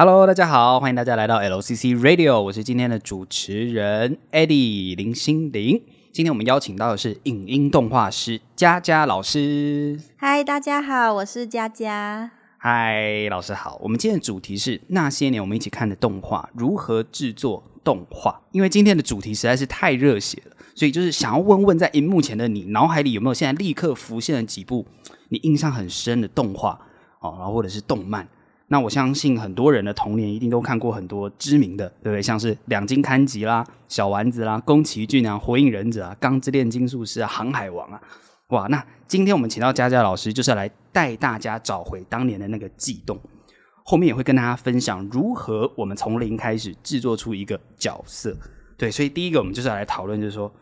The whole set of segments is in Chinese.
Hello，大家好，欢迎大家来到 LCC Radio，我是今天的主持人 Eddie 林心凌。今天我们邀请到的是影音动画师佳佳老师。嗨，大家好，我是佳佳。嗨，老师好。我们今天的主题是那些年我们一起看的动画，如何制作动画？因为今天的主题实在是太热血了，所以就是想要问问，在荧幕前的你，脑海里有没有现在立刻浮现了几部你印象很深的动画哦，然后或者是动漫？那我相信很多人的童年一定都看过很多知名的，对不对？像是两金勘吉啦、小丸子啦、宫崎骏啊、火影忍者啊、钢之炼金术师啊、航海王啊，哇！那今天我们请到佳佳老师，就是要来带大家找回当年的那个悸动。后面也会跟大家分享如何我们从零开始制作出一个角色。对，所以第一个我们就是要来讨论，就是说。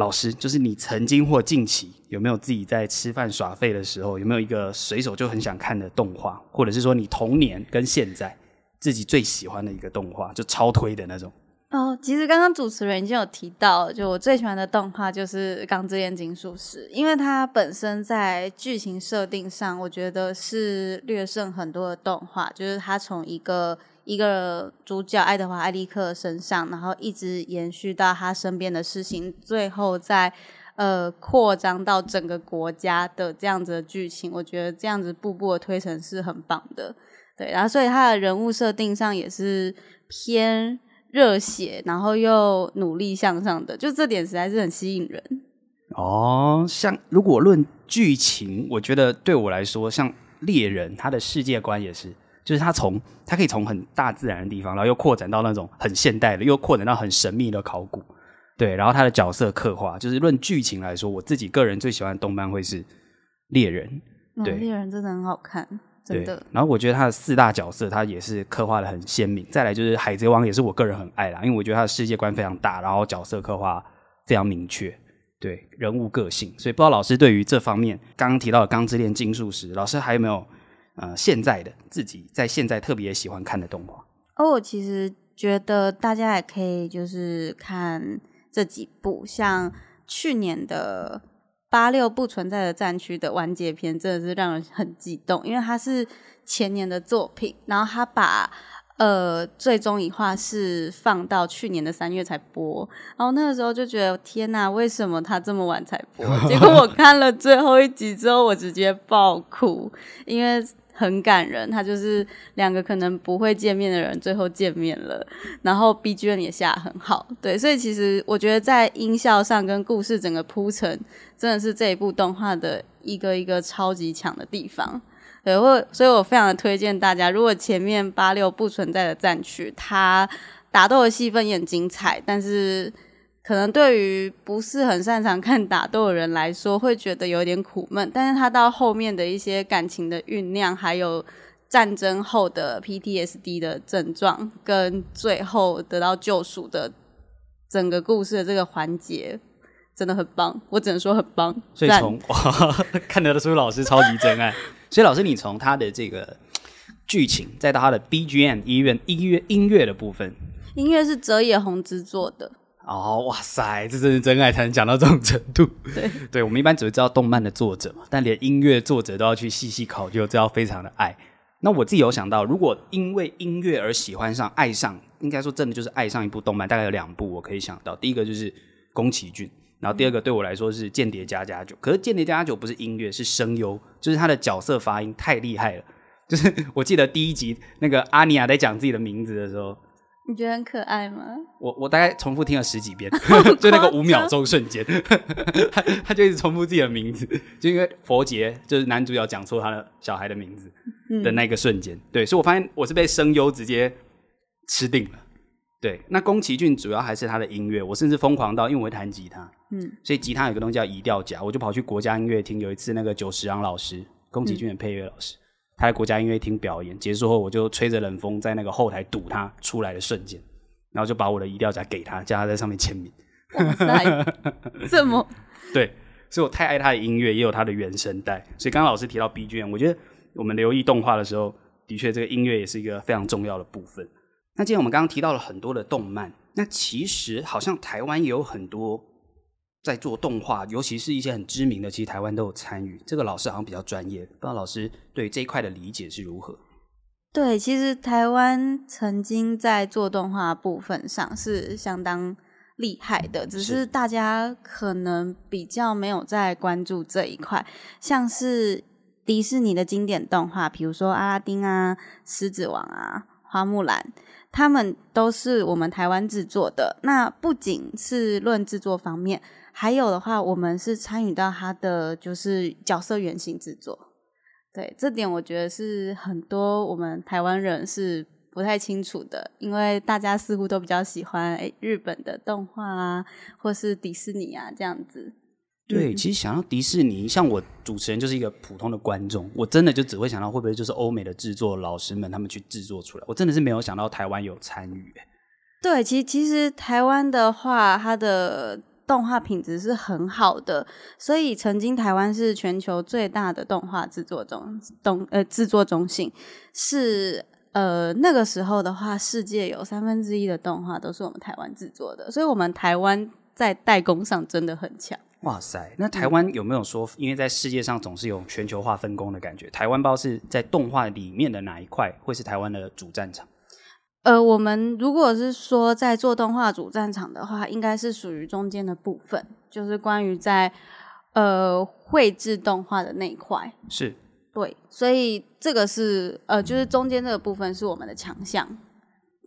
老师，就是你曾经或近期有没有自己在吃饭耍废的时候，有没有一个随手就很想看的动画，或者是说你童年跟现在自己最喜欢的一个动画，就超推的那种？哦，其实刚刚主持人已经有提到，就我最喜欢的动画就是《钢之炼金术师》，因为它本身在剧情设定上，我觉得是略胜很多的动画，就是它从一个。一个主角爱德华·艾利克身上，然后一直延续到他身边的事情，最后再呃扩张到整个国家的这样子的剧情，我觉得这样子步步的推陈是很棒的。对，然后所以他的人物设定上也是偏热血，然后又努力向上的，就这点实在是很吸引人。哦，像如果论剧情，我觉得对我来说，像猎人，他的世界观也是。就是他从他可以从很大自然的地方，然后又扩展到那种很现代的，又扩展到很神秘的考古，对。然后他的角色刻画，就是论剧情来说，我自己个人最喜欢的动漫会是猎人，对，猎人真的很好看，真的。然后我觉得他的四大角色，他也是刻画的很鲜明。再来就是海贼王，也是我个人很爱啦，因为我觉得他的世界观非常大，然后角色刻画非常明确，对，人物个性。所以不知道老师对于这方面，刚刚提到的《钢之炼金术师》，老师还有没有？呃，现在的自己在现在特别喜欢看的动画哦，我其实觉得大家也可以就是看这几部，像去年的八六不存在的战区的完结篇，真的是让人很激动，因为它是前年的作品，然后他把呃最终一话是放到去年的三月才播，然后那个时候就觉得天哪，为什么他这么晚才播？结果我 看了最后一集之后，我直接爆哭，因为。很感人，他就是两个可能不会见面的人，最后见面了，然后 BGM 也下很好，对，所以其实我觉得在音效上跟故事整个铺陈，真的是这一部动画的一个一个超级强的地方，对，我所以我非常的推荐大家，如果前面八六不存在的战区，他打斗的戏份也很精彩，但是。可能对于不是很擅长看打斗的人来说，会觉得有点苦闷。但是他到后面的一些感情的酝酿，还有战争后的 PTSD 的症状，跟最后得到救赎的整个故事的这个环节，真的很棒。我只能说很棒。所以从哇，看得出老师超级真爱。所以老师，你从他的这个剧情，再到他的 BGM 音乐音乐音乐的部分，音乐是泽野弘之做的。哦，哇塞，这真是真爱才能讲到这种程度。对，对，我们一般只会知道动漫的作者嘛，但连音乐作者都要去细细考究，这要非常的爱。那我自己有想到，如果因为音乐而喜欢上、爱上，应该说真的就是爱上一部动漫，大概有两部我可以想到。第一个就是宫崎骏，然后第二个对我来说是《间谍家家酒》。可是《间谍家家酒》不是音乐，是声优，就是他的角色发音太厉害了。就是我记得第一集那个阿尼亚在讲自己的名字的时候。你觉得很可爱吗？我我大概重复听了十几遍，就那个五秒钟瞬间，他他就一直重复自己的名字，就因为佛杰就是男主角讲错他的小孩的名字的那个瞬间，嗯、对，所以我发现我是被声优直接吃定了。对，那宫崎骏主要还是他的音乐，我甚至疯狂到因为我会弹吉他，嗯，所以吉他有个东西叫移调夹，我就跑去国家音乐厅，有一次那个久石让老师，宫崎骏的配乐老师。嗯他在国家音乐厅表演结束后，我就吹着冷风在那个后台堵他出来的瞬间，然后就把我的移调夹给他，叫他在上面签名。哇塞，这么 对，所以我太爱他的音乐，也有他的原声带。所以刚刚老师提到 BGM，我觉得我们留意动画的时候，的确这个音乐也是一个非常重要的部分。那既然我们刚刚提到了很多的动漫，那其实好像台湾也有很多。在做动画，尤其是一些很知名的，其实台湾都有参与。这个老师好像比较专业，不知道老师对这一块的理解是如何？对，其实台湾曾经在做动画部分上是相当厉害的，只是大家可能比较没有在关注这一块。像是迪士尼的经典动画，比如说阿拉丁啊、狮子王啊、花木兰，他们都是我们台湾制作的。那不仅是论制作方面，还有的话，我们是参与到他的就是角色原型制作。对，这点我觉得是很多我们台湾人是不太清楚的，因为大家似乎都比较喜欢诶日本的动画啊，或是迪士尼啊这样子。对，其实想到迪士尼，像我主持人就是一个普通的观众，我真的就只会想到会不会就是欧美的制作老师们他们去制作出来，我真的是没有想到台湾有参与。对，其实其实台湾的话，它的。动画品质是很好的，所以曾经台湾是全球最大的动画制作中动呃制作中心，是呃那个时候的话，世界有三分之一的动画都是我们台湾制作的，所以我们台湾在代工上真的很强。哇塞，那台湾有没有说，因为在世界上总是有全球化分工的感觉，台湾不知道是在动画里面的哪一块会是台湾的主战场？呃，我们如果是说在做动画主战场的话，应该是属于中间的部分，就是关于在呃绘制动画的那一块。是，对，所以这个是呃，就是中间这个部分是我们的强项。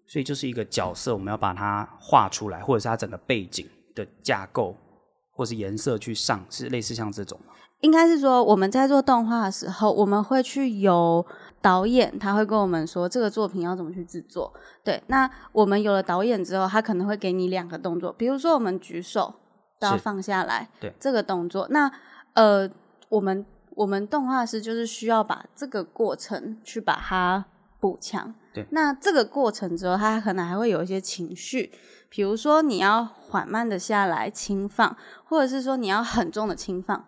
所以就是一个角色，我们要把它画出来，或者是它整个背景的架构，或是颜色去上，是类似像这种吗？应该是说我们在做动画的时候，我们会去有。导演他会跟我们说这个作品要怎么去制作。对，那我们有了导演之后，他可能会给你两个动作，比如说我们举手都要放下来，对这个动作。那呃，我们我们动画师就是需要把这个过程去把它补强。对，那这个过程之后，他可能还会有一些情绪，比如说你要缓慢的下来轻放，或者是说你要很重的轻放。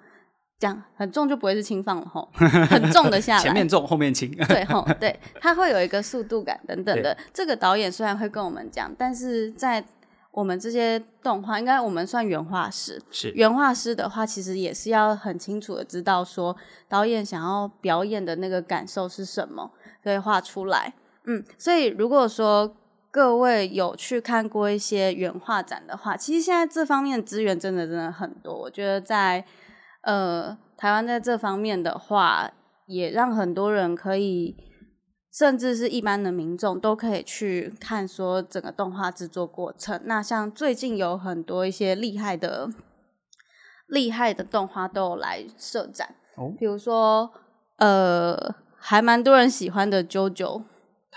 这样很重就不会是轻放了吼，很重的下来，前面重后面轻，对吼，对，它会有一个速度感等等的。这个导演虽然会跟我们讲，但是在我们这些动画，应该我们算原画师，是原画师的话，其实也是要很清楚的知道说导演想要表演的那个感受是什么，所以画出来。嗯，所以如果说各位有去看过一些原画展的话，其实现在这方面的资源真的真的很多，我觉得在。呃，台湾在这方面的话，也让很多人可以，甚至是一般的民众都可以去看说整个动画制作过程。那像最近有很多一些厉害的、厉害的动画都有来设展，哦，比如说呃，还蛮多人喜欢的《JoJo》。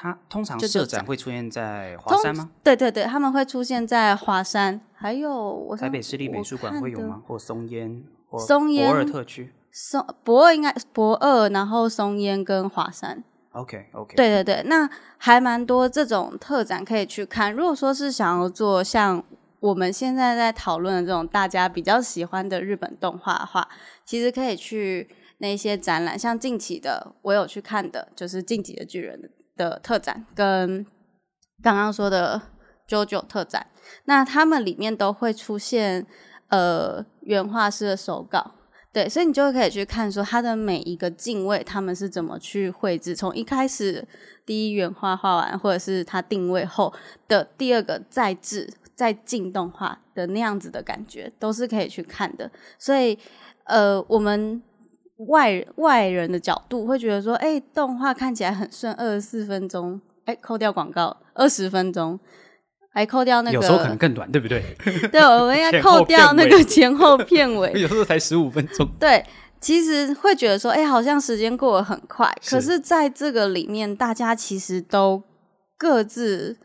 它通常设展会出现在华山吗？对对对，他们会出现在华山，还有我台北市立美术馆会有吗？或松烟？松烟驳二特区，松博二应该博二，然后松烟跟华山。OK OK，对对对，那还蛮多这种特展可以去看。如果说是想要做像我们现在在讨论的这种大家比较喜欢的日本动画的话，其实可以去那些展览，像近期的我有去看的，就是《进击的巨人》的特展，跟刚刚说的 JoJo 特展，那他们里面都会出现。呃，原画师的手稿，对，所以你就可以去看说他的每一个镜位，他们是怎么去绘制，从一开始第一原画画完，或者是他定位后的第二个再制再进动画的那样子的感觉，都是可以去看的。所以，呃，我们外外人的角度会觉得说，哎、动画看起来很顺，二十四分钟，哎、扣掉广告，二十分钟。还扣掉那个，有时候可能更短，对不对？对，我们应该扣掉那个前后片尾。有时候才十五分钟。对，其实会觉得说，哎、欸，好像时间过得很快。可是，在这个里面，大家其实都各自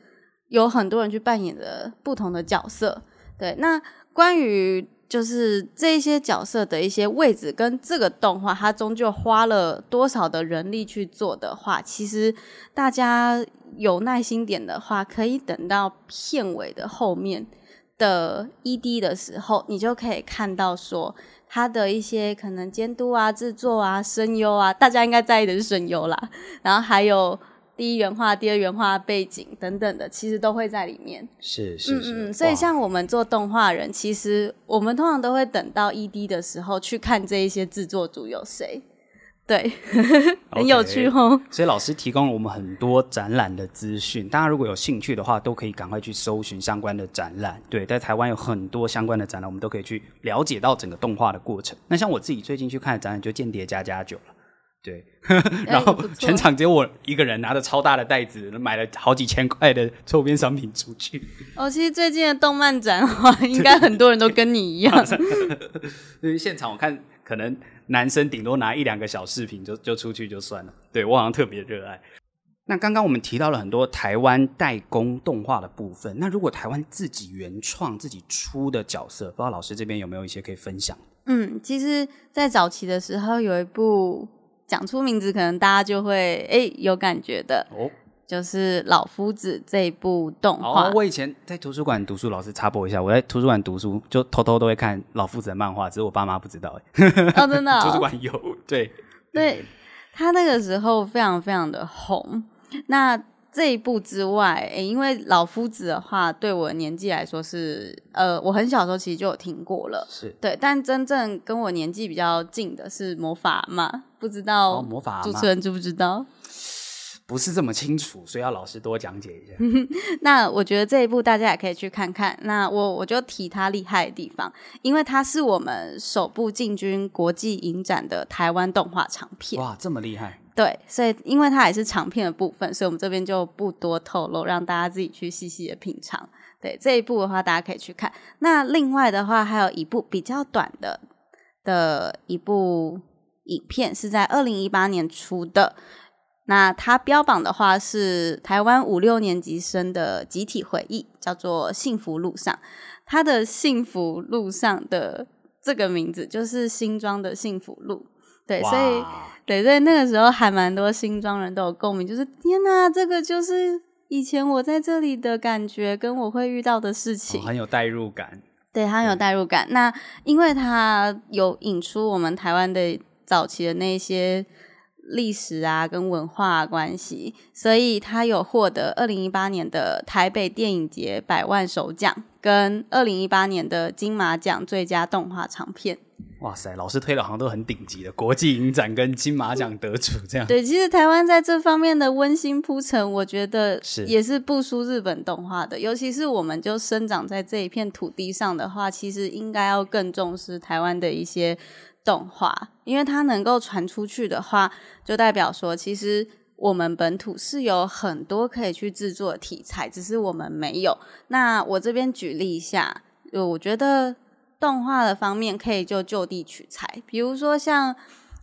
有很多人去扮演着不同的角色。对，那关于。就是这些角色的一些位置跟这个动画，它终究花了多少的人力去做的话，其实大家有耐心点的话，可以等到片尾的后面的 ED 的时候，你就可以看到说他的一些可能监督啊、制作啊、声优啊，大家应该在意的是声优啦，然后还有。第一原画、第二原画背景等等的，其实都会在里面。是是是。嗯嗯，所以像我们做动画人，其实我们通常都会等到 ED 的时候去看这一些制作组有谁。对，很有趣哦。Okay, 所以老师提供了我们很多展览的资讯，大家如果有兴趣的话，都可以赶快去搜寻相关的展览。对，在台湾有很多相关的展览，我们都可以去了解到整个动画的过程。那像我自己最近去看的展览，就《间谍家家酒》了。对，然后全场只有我一个人拿着超大的袋子，买了好几千块的周边商品出去。哦，其实最近的动漫展的话，应该很多人都跟你一样。因为现场我看可能。男生顶多拿一两个小饰品就就出去就算了，对，我好像特别热爱。那刚刚我们提到了很多台湾代工动画的部分，那如果台湾自己原创自己出的角色，不知道老师这边有没有一些可以分享？嗯，其实，在早期的时候有一部讲出名字，可能大家就会哎有感觉的哦。就是老夫子这一部动画。哦，我以前在图书馆读书，老师插播一下，我在图书馆读书就偷偷都会看老夫子的漫画，只是我爸妈不知道哎。哦，真的哦？图书馆有，对。对，他那个时候非常非常的红。那这一部之外，诶，因为老夫子的话，对我的年纪来说是，呃，我很小的时候其实就有听过了，是对。但真正跟我年纪比较近的是魔法嘛？不知道魔法主持人知不知道？不是这么清楚，所以要老师多讲解一下。那我觉得这一部大家也可以去看看。那我我就提它厉害的地方，因为它是我们首部进军国际影展的台湾动画长片。哇，这么厉害！对，所以因为它也是长片的部分，所以我们这边就不多透露，让大家自己去细细的品尝。对，这一部的话，大家可以去看。那另外的话，还有一部比较短的的一部影片，是在二零一八年出的。那它标榜的话是台湾五六年级生的集体回忆，叫做《幸福路上》。它的“幸福路上”的这个名字就是新庄的幸福路，对，所以对，所以那个时候还蛮多新庄人都有共鸣，就是天哪，这个就是以前我在这里的感觉，跟我会遇到的事情，哦、很有代入感。对，很有代入感。那因为它有引出我们台湾的早期的那些。历史啊，跟文化关系，所以他有获得二零一八年的台北电影节百万首奖，跟二零一八年的金马奖最佳动画长片。哇塞，老师推的好像都很顶级的国际影展跟金马奖得主这样。对，其实台湾在这方面的温馨铺陈，我觉得是也是不输日本动画的。尤其是我们就生长在这一片土地上的话，其实应该要更重视台湾的一些。动画，因为它能够传出去的话，就代表说，其实我们本土是有很多可以去制作的题材，只是我们没有。那我这边举例一下，就我觉得动画的方面可以就就地取材，比如说像，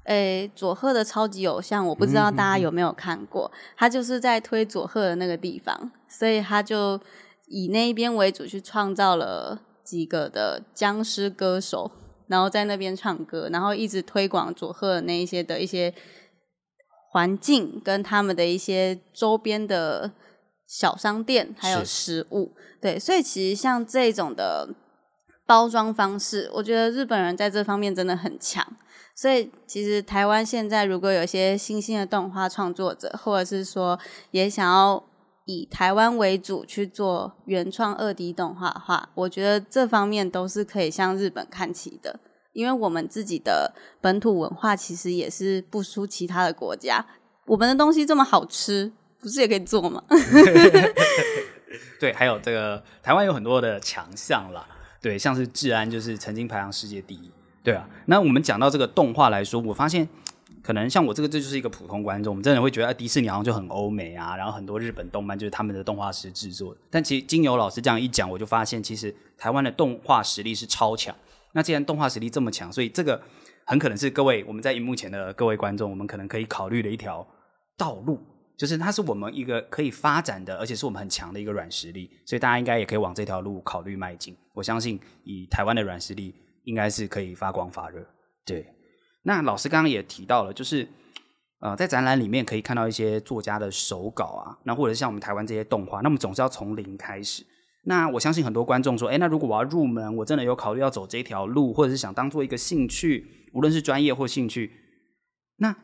诶，佐贺的超级偶像，我不知道大家有没有看过，他就是在推佐贺的那个地方，所以他就以那一边为主去创造了几个的僵尸歌手。然后在那边唱歌，然后一直推广佐贺的那一些的一些环境，跟他们的一些周边的小商店，还有食物。对，所以其实像这种的包装方式，我觉得日本人在这方面真的很强。所以其实台湾现在如果有一些新兴的动画创作者，或者是说也想要以台湾为主去做原创二 D 动画的话，我觉得这方面都是可以向日本看齐的，因为我们自己的本土文化其实也是不输其他的国家。我们的东西这么好吃，不是也可以做吗？对，还有这个台湾有很多的强项啦，对，像是治安就是曾经排行世界第一，对啊。那我们讲到这个动画来说，我发现。可能像我这个，这就是一个普通观众，我们真的会觉得迪士尼好像就很欧美啊，然后很多日本动漫就是他们的动画师制作。但其实经由老师这样一讲，我就发现其实台湾的动画实力是超强。那既然动画实力这么强，所以这个很可能是各位我们在荧幕前的各位观众，我们可能可以考虑的一条道路，就是它是我们一个可以发展的，而且是我们很强的一个软实力。所以大家应该也可以往这条路考虑迈进。我相信以台湾的软实力，应该是可以发光发热。对。那老师刚刚也提到了，就是呃，在展览里面可以看到一些作家的手稿啊，那或者是像我们台湾这些动画，那么总是要从零开始。那我相信很多观众说，哎，那如果我要入门，我真的有考虑要走这条路，或者是想当做一个兴趣，无论是专业或兴趣，那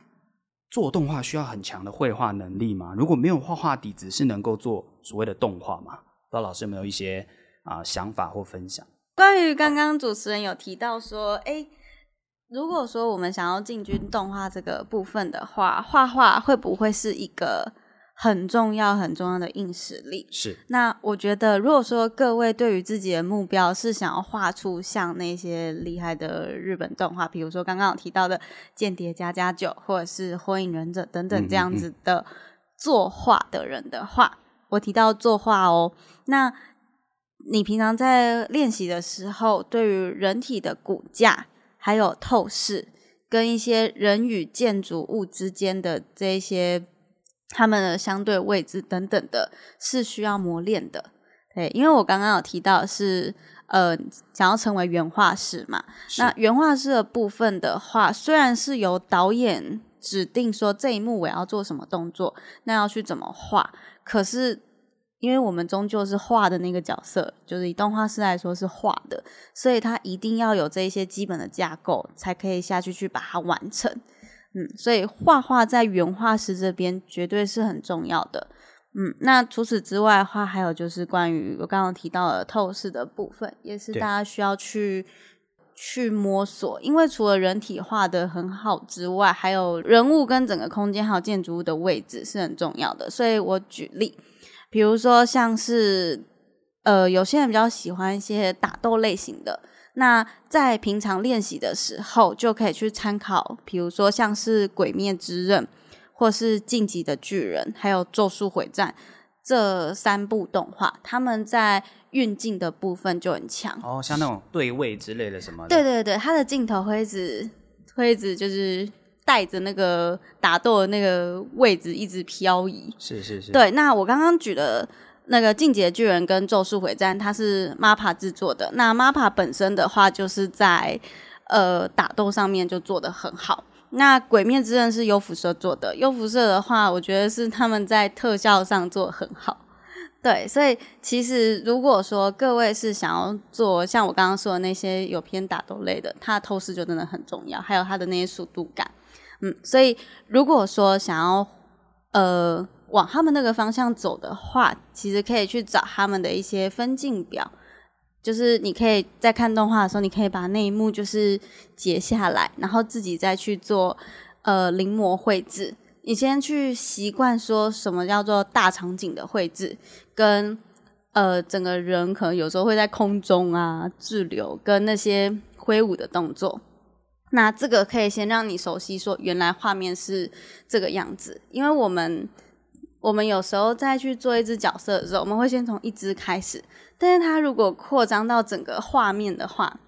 做动画需要很强的绘画能力吗？如果没有画画底子，是能够做所谓的动画吗？不知道老师有没有一些啊、想法或分享？关于刚刚主持人有提到说，哎。如果说我们想要进军动画这个部分的话，画画会不会是一个很重要、很重要的硬实力？是。那我觉得，如果说各位对于自己的目标是想要画出像那些厉害的日本动画，比如说刚刚有提到的《间谍加加九》或者是《火影忍者》等等这样子的作画的人的话，嗯嗯嗯，我提到作画哦，那你平常在练习的时候，对于人体的骨架，还有透视跟一些人与建筑物之间的这一些他们的相对位置等等的，是需要磨练的。对，因为我刚刚有提到是呃想要成为原画师嘛，那原画师的部分的话，虽然是由导演指定说这一幕我要做什么动作，那要去怎么画，可是。因为我们终究是画的那个角色，就是以动画师来说是画的，所以他一定要有这一些基本的架构，才可以下去去把它完成。嗯，所以画画在原画师这边绝对是很重要的。嗯，那除此之外的话，还有就是关于我刚刚提到的透视的部分，也是大家需要去去摸索。因为除了人体画的很好之外，还有人物跟整个空间还有建筑物的位置是很重要的。所以我举例。比如说，像是呃，有些人比较喜欢一些打斗类型的，那在平常练习的时候，就可以去参考，比如说像是《鬼灭之刃》或是《进击的巨人》，还有《咒术回战》这三部动画，他们在运镜的部分就很强哦，像那种对位之类的什么的。对对对，他的镜头会一直会一直就是。带着那个打斗的那个位置一直漂移，是是是。对，那我刚刚举的那个《进击的巨人》跟《咒术回战》，它是 MAPPA 制作的。那 MAPPA 本身的话，就是在呃打斗上面就做得很好。那《鬼灭之刃》是优辐射做的，优辐射的话，我觉得是他们在特效上做得很好。对，所以其实如果说各位是想要做像我刚刚说的那些有偏打斗类的，它的透视就真的很重要，还有它的那些速度感。嗯，所以如果说想要呃往他们那个方向走的话，其实可以去找他们的一些分镜表，就是你可以在看动画的时候，你可以把那一幕就是截下来，然后自己再去做呃临摹绘制。你先去习惯说什么叫做大场景的绘制，跟呃整个人可能有时候会在空中啊滞留，跟那些挥舞的动作。那这个可以先让你熟悉，说原来画面是这个样子，因为我们我们有时候再去做一只角色的时候，我们会先从一只开始，但是它如果扩张到整个画面的话，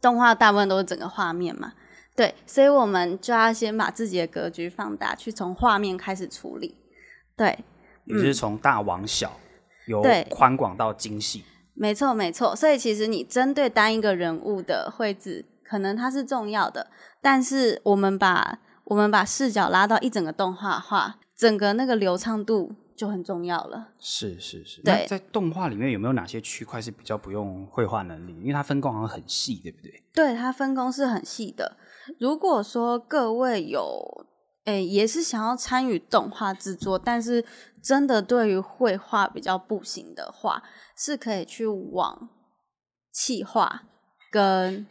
动画大部分都是整个画面嘛，对，所以我们就要先把自己的格局放大，去从画面开始处理，对，也就是从大往小，由宽广到精细，没错没错，所以其实你针对单一个人物的绘制。可能它是重要的，但是我们把我们把视角拉到一整个动画画，整个那个流畅度就很重要了。是是是。对，在动画里面有没有哪些区块是比较不用绘画能力？因为它分工好像很细，对不对？对，它分工是很细的。如果说各位有诶也是想要参与动画制作，但是真的对于绘画比较不行的话，是可以去往企划跟。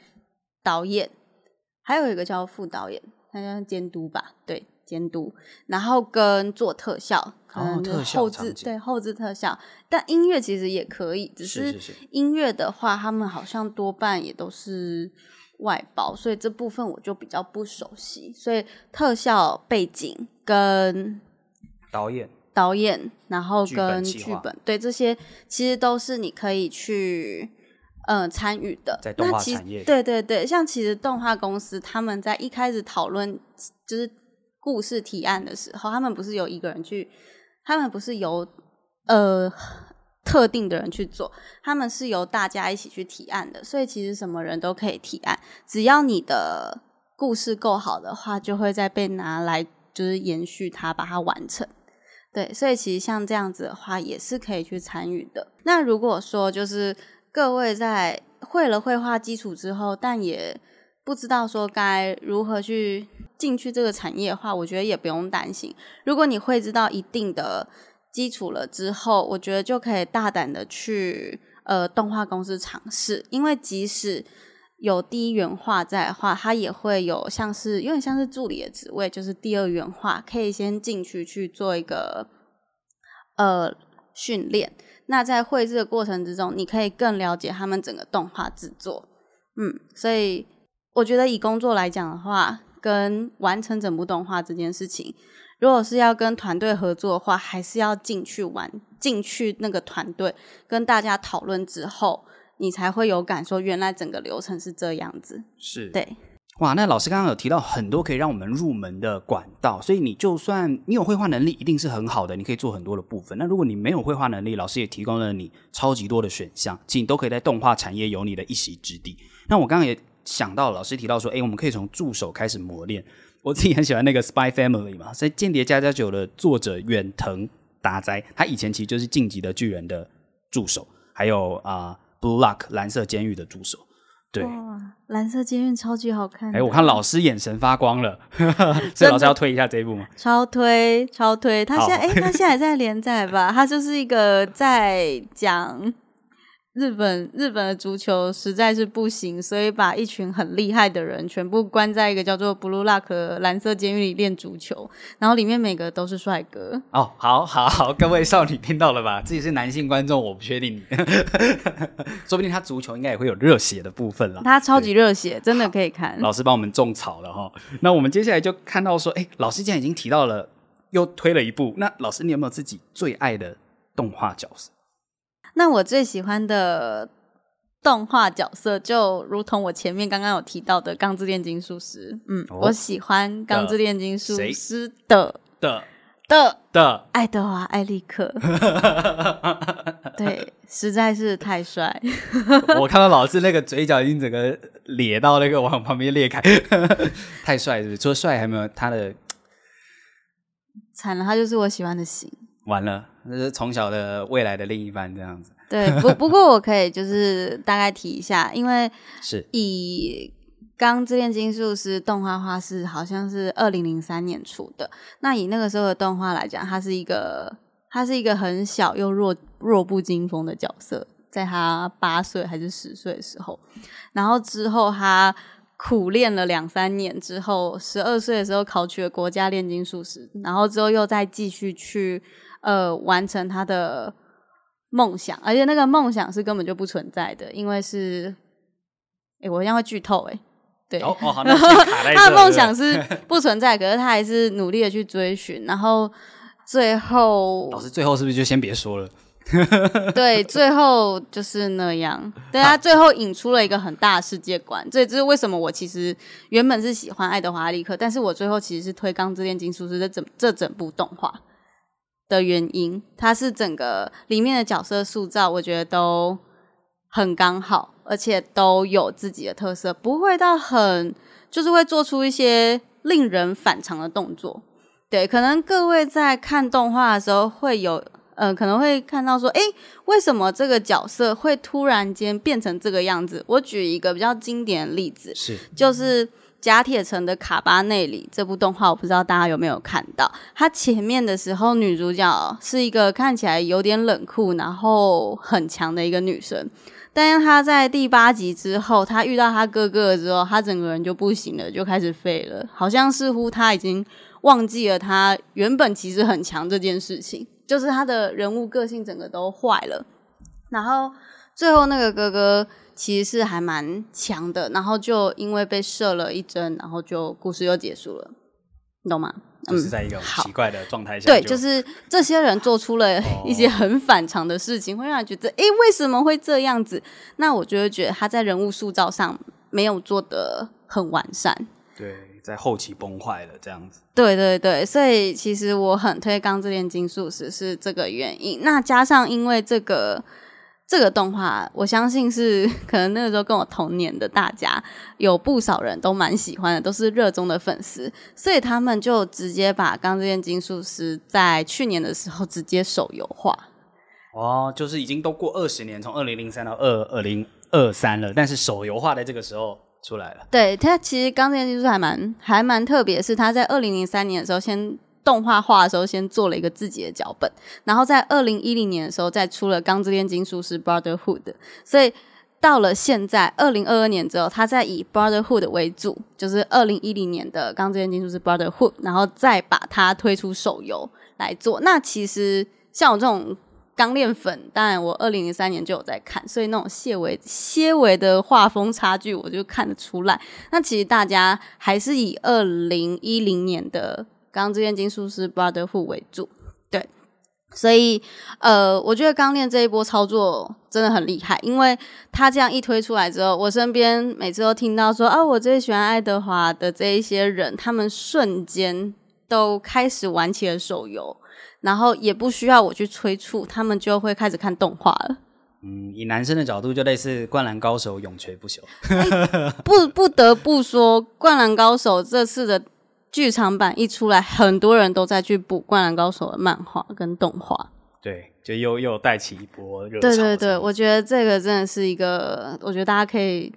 导演，还有一个叫副导演，他叫监督吧，对，监督，然后跟做特效，可能后置、哦，对，后置特效。但音乐其实也可以，只是音乐的话，他们好像多半也都是外包，所以这部分我就比较不熟悉。所以特效、背景跟导演、导演，然后跟剧本，对，这些其实都是你可以去。嗯、呃，参与的在动画产业，对对对，像其实动画公司他们在一开始讨论就是故事提案的时候，他们不是由一个人去，他们不是由呃特定的人去做，他们是由大家一起去提案的，所以其实什么人都可以提案，只要你的故事够好的话，就会再被拿来就是延续它，把它完成。对，所以其实像这样子的话，也是可以去参与的。那如果说就是。各位在会了绘画基础之后，但也不知道说该如何去进去这个产业的话，我觉得也不用担心。如果你会知道一定的基础了之后，我觉得就可以大胆的去呃动画公司尝试，因为即使有第一原画在的话，它也会有像是有点像是助理的职位，就是第二原画可以先进去去做一个呃训练。那在绘制的过程之中，你可以更了解他们整个动画制作。嗯，所以我觉得以工作来讲的话，跟完成整部动画这件事情，如果是要跟团队合作的话，还是要进去玩，进去那个团队跟大家讨论之后。你才会有感受，原来整个流程是这样子。是，对，哇，那老师刚刚有提到很多可以让我们入门的管道，所以你就算你有绘画能力，一定是很好的，你可以做很多的部分。那如果你没有绘画能力，老师也提供了你超级多的选项，其实你都可以在动画产业有你的一席之地。那我刚刚也想到，老师提到说，哎，我们可以从助手开始磨练。我自己很喜欢那个《Spy Family》嘛，所以《间谍家家酒》的作者远藤达哉，他以前其实就是《进击的巨人》的助手，还有啊。Blue Lock 蓝色监狱的助手，对，蓝色监狱超级好看。哎，我看老师眼神发光了，所以老师要推一下这一部吗？超推，超推。他现在，哎好，他现在还在连载吧？他就是一个在讲。日本日本的足球实在是不行，所以把一群很厉害的人全部关在一个叫做 Blue Lock 蓝色监狱里练足球，然后里面每个都是帅哥。哦，好好好，各位少女听到了吧？自己是男性观众，我不确定你，说不定他足球应该也会有热血的部分了。他超级热血，真的可以看。老师帮我们种草了哈，那我们接下来就看到说，哎，老师既然已经提到了，又推了一部，那老师你有没有自己最爱的动画角色？那我最喜欢的动画角色，就如同我前面刚刚有提到的《钢之炼金术师》。嗯，哦、我喜欢《钢之炼金术师》的的的的爱德华·艾利克。对，实在是太帅。我看到老师那个嘴角已经整个咧到那个往旁边裂开，太帅是不是？除了帅，还没有他的惨了，他就是我喜欢的型。完了，那是从小的未来的另一半这样子。对，不不过我可以就是大概提一下，因为 是以《钢之炼金术师》动画化是好像是二零零三年出的。那以那个时候的动画来讲，他是一个他是一个很小又弱弱不禁风的角色，在他八岁还是十岁的时候，然后之后他苦练了两三年之后，十二岁的时候考取了国家炼金术师，然后之后又再继续去。呃，完成他的梦想，而且那个梦想是根本就不存在的，因为是，哎、欸，我这样会剧透哎、欸，对，他的梦想是 不存在，可是他还是努力的去追寻，然后最后，老师最后是不是就先别说了？对，最后就是那样，对他最后引出了一个很大的世界观，这这是为什么我其实原本是喜欢爱德华·艾利克，但是我最后其实是推《钢之炼金术师》这整这整部动画。的原因，它是整个里面的角色塑造，我觉得都很刚好，而且都有自己的特色，不会到很就是会做出一些令人反常的动作。对，可能各位在看动画的时候会有，呃，可能会看到说，诶，为什么这个角色会突然间变成这个样子？我举一个比较经典的例子，是就是。甲铁城的卡巴内里这部动画，我不知道大家有没有看到。它前面的时候，女主角是一个看起来有点冷酷，然后很强的一个女生。但是她在第八集之后，她遇到她哥哥之后，她整个人就不行了，就开始废了。好像似乎她已经忘记了她原本其实很强这件事情，就是她的人物个性整个都坏了。然后最后那个哥哥。其实是还蛮强的，然后就因为被射了一针，然后就故事又结束了，你懂吗？就是在一个奇怪的状态下，对，就是这些人做出了一些很反常的事情，哦、会让人觉得，诶，为什么会这样子？那我就会觉得他在人物塑造上没有做得很完善，对，在后期崩坏了这样子。对对对，所以其实我很推《钢之炼金术师》是这个原因。那加上因为这个。这个动画，我相信是可能那个时候跟我同年的大家有不少人都蛮喜欢的，都是热衷的粉丝，所以他们就直接把《钢之炼金术师》在去年的时候直接手游化。哦，就是已经都过二十年，从二零零三到二二零二三了，但是手游化在这个时候出来了。对，它其实《钢之炼金术师》还蛮还蛮特别，是它在二零零三年的时候先。动画化的时候，先做了一个自己的脚本，然后在二零一零年的时候，再出了《钢之炼金术师 Brotherhood》。所以到了现在二零二二年之后，他在以 Brotherhood 为主，就是二零一零年的《钢之炼金术师》Brotherhood，然后再把它推出手游来做。那其实像我这种钢炼粉，当然我二零零三年就有在看，所以那种些微、些微的画风差距，我就看得出来。那其实大家还是以二零一零年的《钢之炼金术师》Brotherhood 为主。对所以，呃，我觉得钢炼这一波操作真的很厉害，因为他这样一推出来之后，我身边每次都听到说啊，我最喜欢爱德华的这一些人，他们瞬间都开始玩起了手游，然后也不需要我去催促，他们就会开始看动画了。嗯，以男生的角度，就类似《灌篮高手》永垂不朽。欸、不不得不说，《灌篮高手》这次的。剧场版一出来，很多人都在去补《灌篮高手》的漫画跟动画，对，就又又带起一波热潮。对对对，我觉得这个真的是一个，我觉得大家可以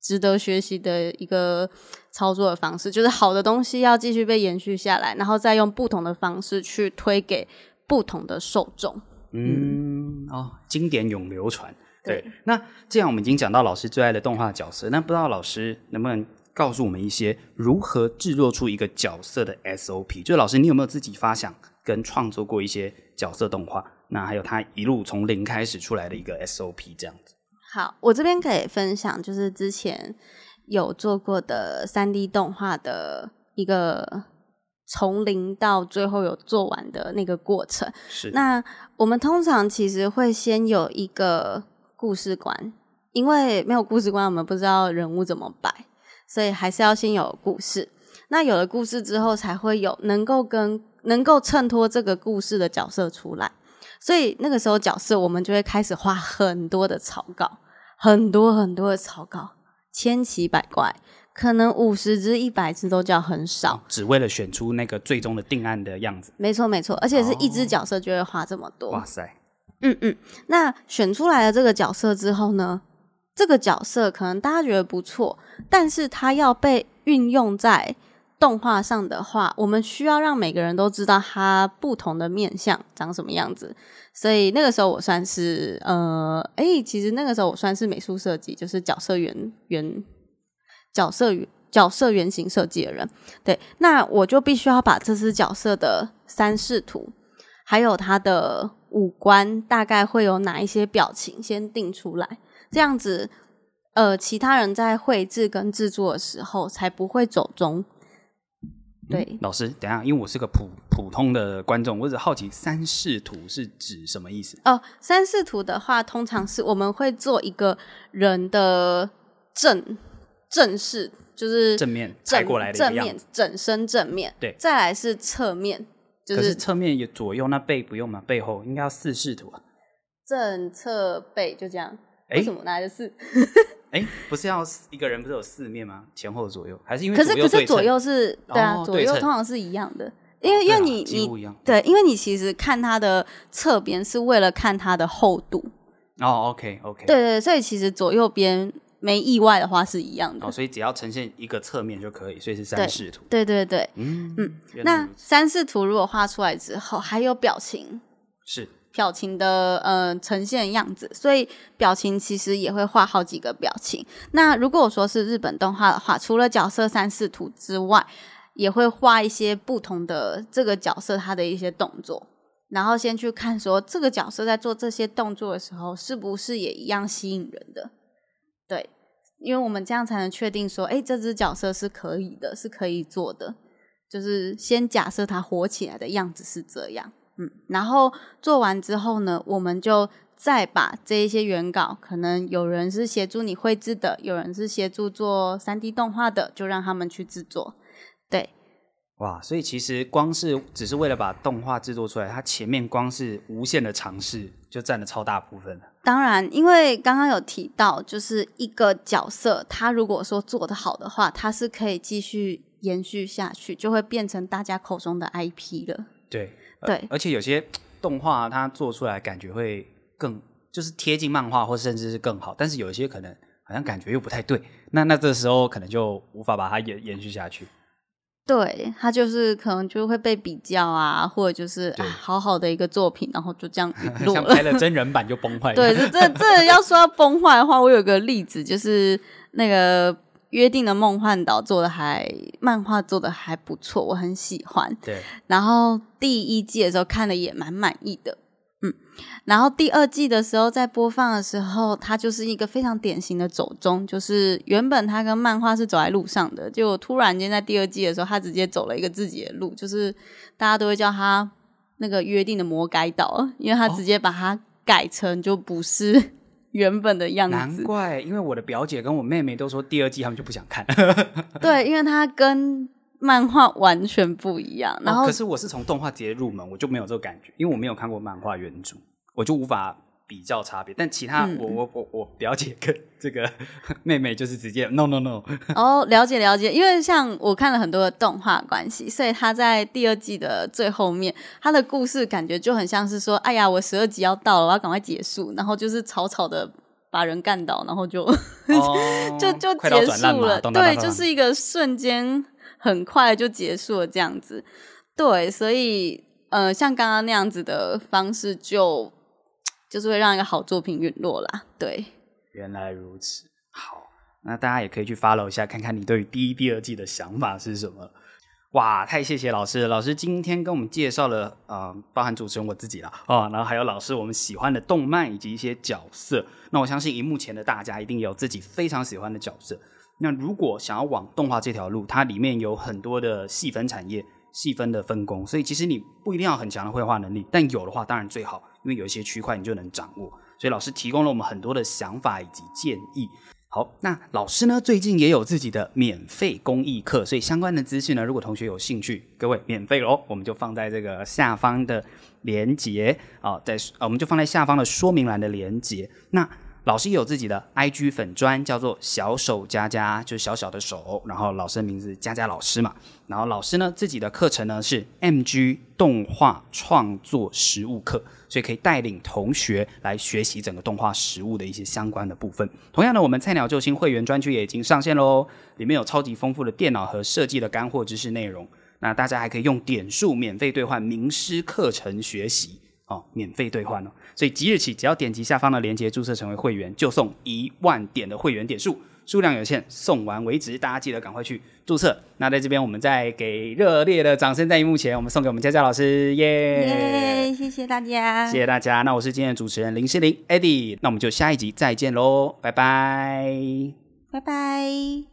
值得学习的一个操作的方式，就是好的东西要继续被延续下来，然后再用不同的方式去推给不同的受众。嗯，哦，经典永流传。对，对，那既然我们已经讲到老师最爱的动画角色，那不知道老师能不能？告诉我们一些如何制作出一个角色的 SOP。就是老师，你有没有自己发想跟创作过一些角色动画？那还有他一路从零开始出来的一个 SOP 这样子。好，我这边可以分享，就是之前有做过的三 D 动画的一个从零到最后有做完的那个过程。是。那我们通常其实会先有一个故事观，因为没有故事观，我们不知道人物怎么摆。所以还是要先有故事，那有了故事之后，才会有能够跟能够衬托这个故事的角色出来。所以那个时候角色，我们就会开始画很多的草稿，很多很多的草稿，千奇百怪，可能五十只、一百只都叫很少，哦，只为了选出那个最终的定案的样子。没错没错，而且是一只角色就会画这么多。哇塞，嗯嗯。那选出来了这个角色之后呢？这个角色可能大家觉得不错，但是他要被运用在动画上的话，我们需要让每个人都知道他不同的面相长什么样子。所以那个时候我算是呃，诶，其实那个时候我算是美术设计，就是角色原原角色角色原型设计的人。对，那我就必须要把这只角色的三视图，还有他的五官大概会有哪一些表情先定出来。这样子，呃，其他人在绘制跟制作的时候才不会走中。对、嗯，老师，等一下，因为我是个普普通的观众，我只好奇三视图是指什么意思？哦，三视图的话，通常是我们会做一个人的正正视，就是正面正过来的正面整身正面，对，再来是侧面，就是、侧面也左右，那背不用吗？背后应该要四视图啊，正侧背就这样。为什么来的四？哎，不是要一个人不是有四面吗？前后左右还是因为可是可是左右是对啊，左右通常是一样的，因为因为你你对，因为你其实看它的侧边是为了看它的厚度哦。OK OK，对对，所以其实左右边没意外的话是一样的哦，所以只要呈现一个侧面就可以，所以是三视图。对对对，嗯嗯，那三视图如果画出来之后还有表情是。表情的呃呈现样子，所以表情其实也会画好几个表情。那如果我说是日本动画的话，除了角色三视图之外，也会画一些不同的这个角色他的一些动作，然后先去看说这个角色在做这些动作的时候，是不是也一样吸引人的？对，因为我们这样才能确定说，哎，这只角色是可以的，是可以做的。就是先假设它活起来的样子是这样。嗯，然后做完之后呢，我们就再把这一些原稿，可能有人是协助你绘制的，有人是协助做三 D 动画的，就让他们去制作。对，哇，所以其实光是只是为了把动画制作出来，它前面光是无限的尝试就占了超大部分了。当然，因为刚刚有提到，就是一个角色，他如果说做得好的话，他是可以继续延续下去，就会变成大家口中的 IP 了。对。对，而且有些 动画它做出来感觉会更就是贴近漫画，或甚至是更好。但是有一些可能好像感觉又不太对，那那这时候可能就无法把它延延续下去。对，它就是可能就会被比较啊，或者就是啊，好好的一个作品，然后就这样陨落了。像拍了真人版就崩坏。对，这这这要说要崩坏的话，我有个例子，就是那个《约定的梦幻岛》做的还漫画做的还不错，我很喜欢。对，然后第一季的时候看的也蛮满意的。嗯，然后第二季的时候在播放的时候，它就是一个非常典型的走中，就是原本它跟漫画是走在路上的，就突然间在第二季的时候，它直接走了一个自己的路，就是大家都会叫它那个约定的魔改岛，因为它直接把它改成就不是原本的样子。难怪，因为我的表姐跟我妹妹都说第二季他们就不想看。对，因为它跟漫画完全不一样，然后、哦、可是我是从动画直接入门，我就没有这个感觉，因为我没有看过漫画原著，我就无法比较差别。但其他、嗯、我我我我表姐跟这个 妹妹就是直接 no no no。哦，了解了解，因为像我看了很多的动画关系，所以他在第二季的最后面，他的故事感觉就很像是说，哎呀，我十二集要到了，我要赶快结束，然后就是草草的把人干倒，然后就、哦、就就结束了，对，就是一个瞬间。很快就结束了，这样子，对，所以呃，像刚刚那样子的方式就，就是会让一个好作品陨落啦。对，原来如此，好，那大家也可以去 follow 一下，看看你对于第一、第二季的想法是什么。哇，太谢谢老师，老师今天跟我们介绍了，呃，包含主持人我自己啦，哦，然后还有老师我们喜欢的动漫以及一些角色。那我相信荧幕前的大家一定有自己非常喜欢的角色。那如果想要往动画这条路，它里面有很多的细分产业、细分的分工，所以其实你不一定要很强的绘画能力，但有的话当然最好，因为有一些区块你就能掌握。所以老师提供了我们很多的想法以及建议。好，那老师呢最近也有自己的免费公益课，所以相关的资讯呢，如果同学有兴趣，各位免费喽，我们就放在这个下方的连接啊，在我们就放在下方的说明栏的连接。那。老师也有自己的 IG 粉专，叫做小手佳佳，就是小小的手。然后老师的名字佳佳老师嘛。然后老师呢自己的课程呢是 MG 动画创作实务课，所以可以带领同学来学习整个动画实物的一些相关的部分。同样的，我们菜鸟救星会员专区也已经上线喽，里面有超级丰富的电脑和设计的干货知识内容。那大家还可以用点数免费兑换名师课程学习。哦，免费兑换哦，所以即日起，只要点击下方的链接注册成为会员，就送一万点的会员点数，数量有限，送完为止，大家记得赶快去注册。那在这边，我们再给热烈的掌声，在荧幕前，我们送给我们佳佳老师，耶、耶，谢谢大家，谢谢大家。那我是今天的主持人林诗玲，Eddie，那我们就下一集再见喽，拜拜，拜拜。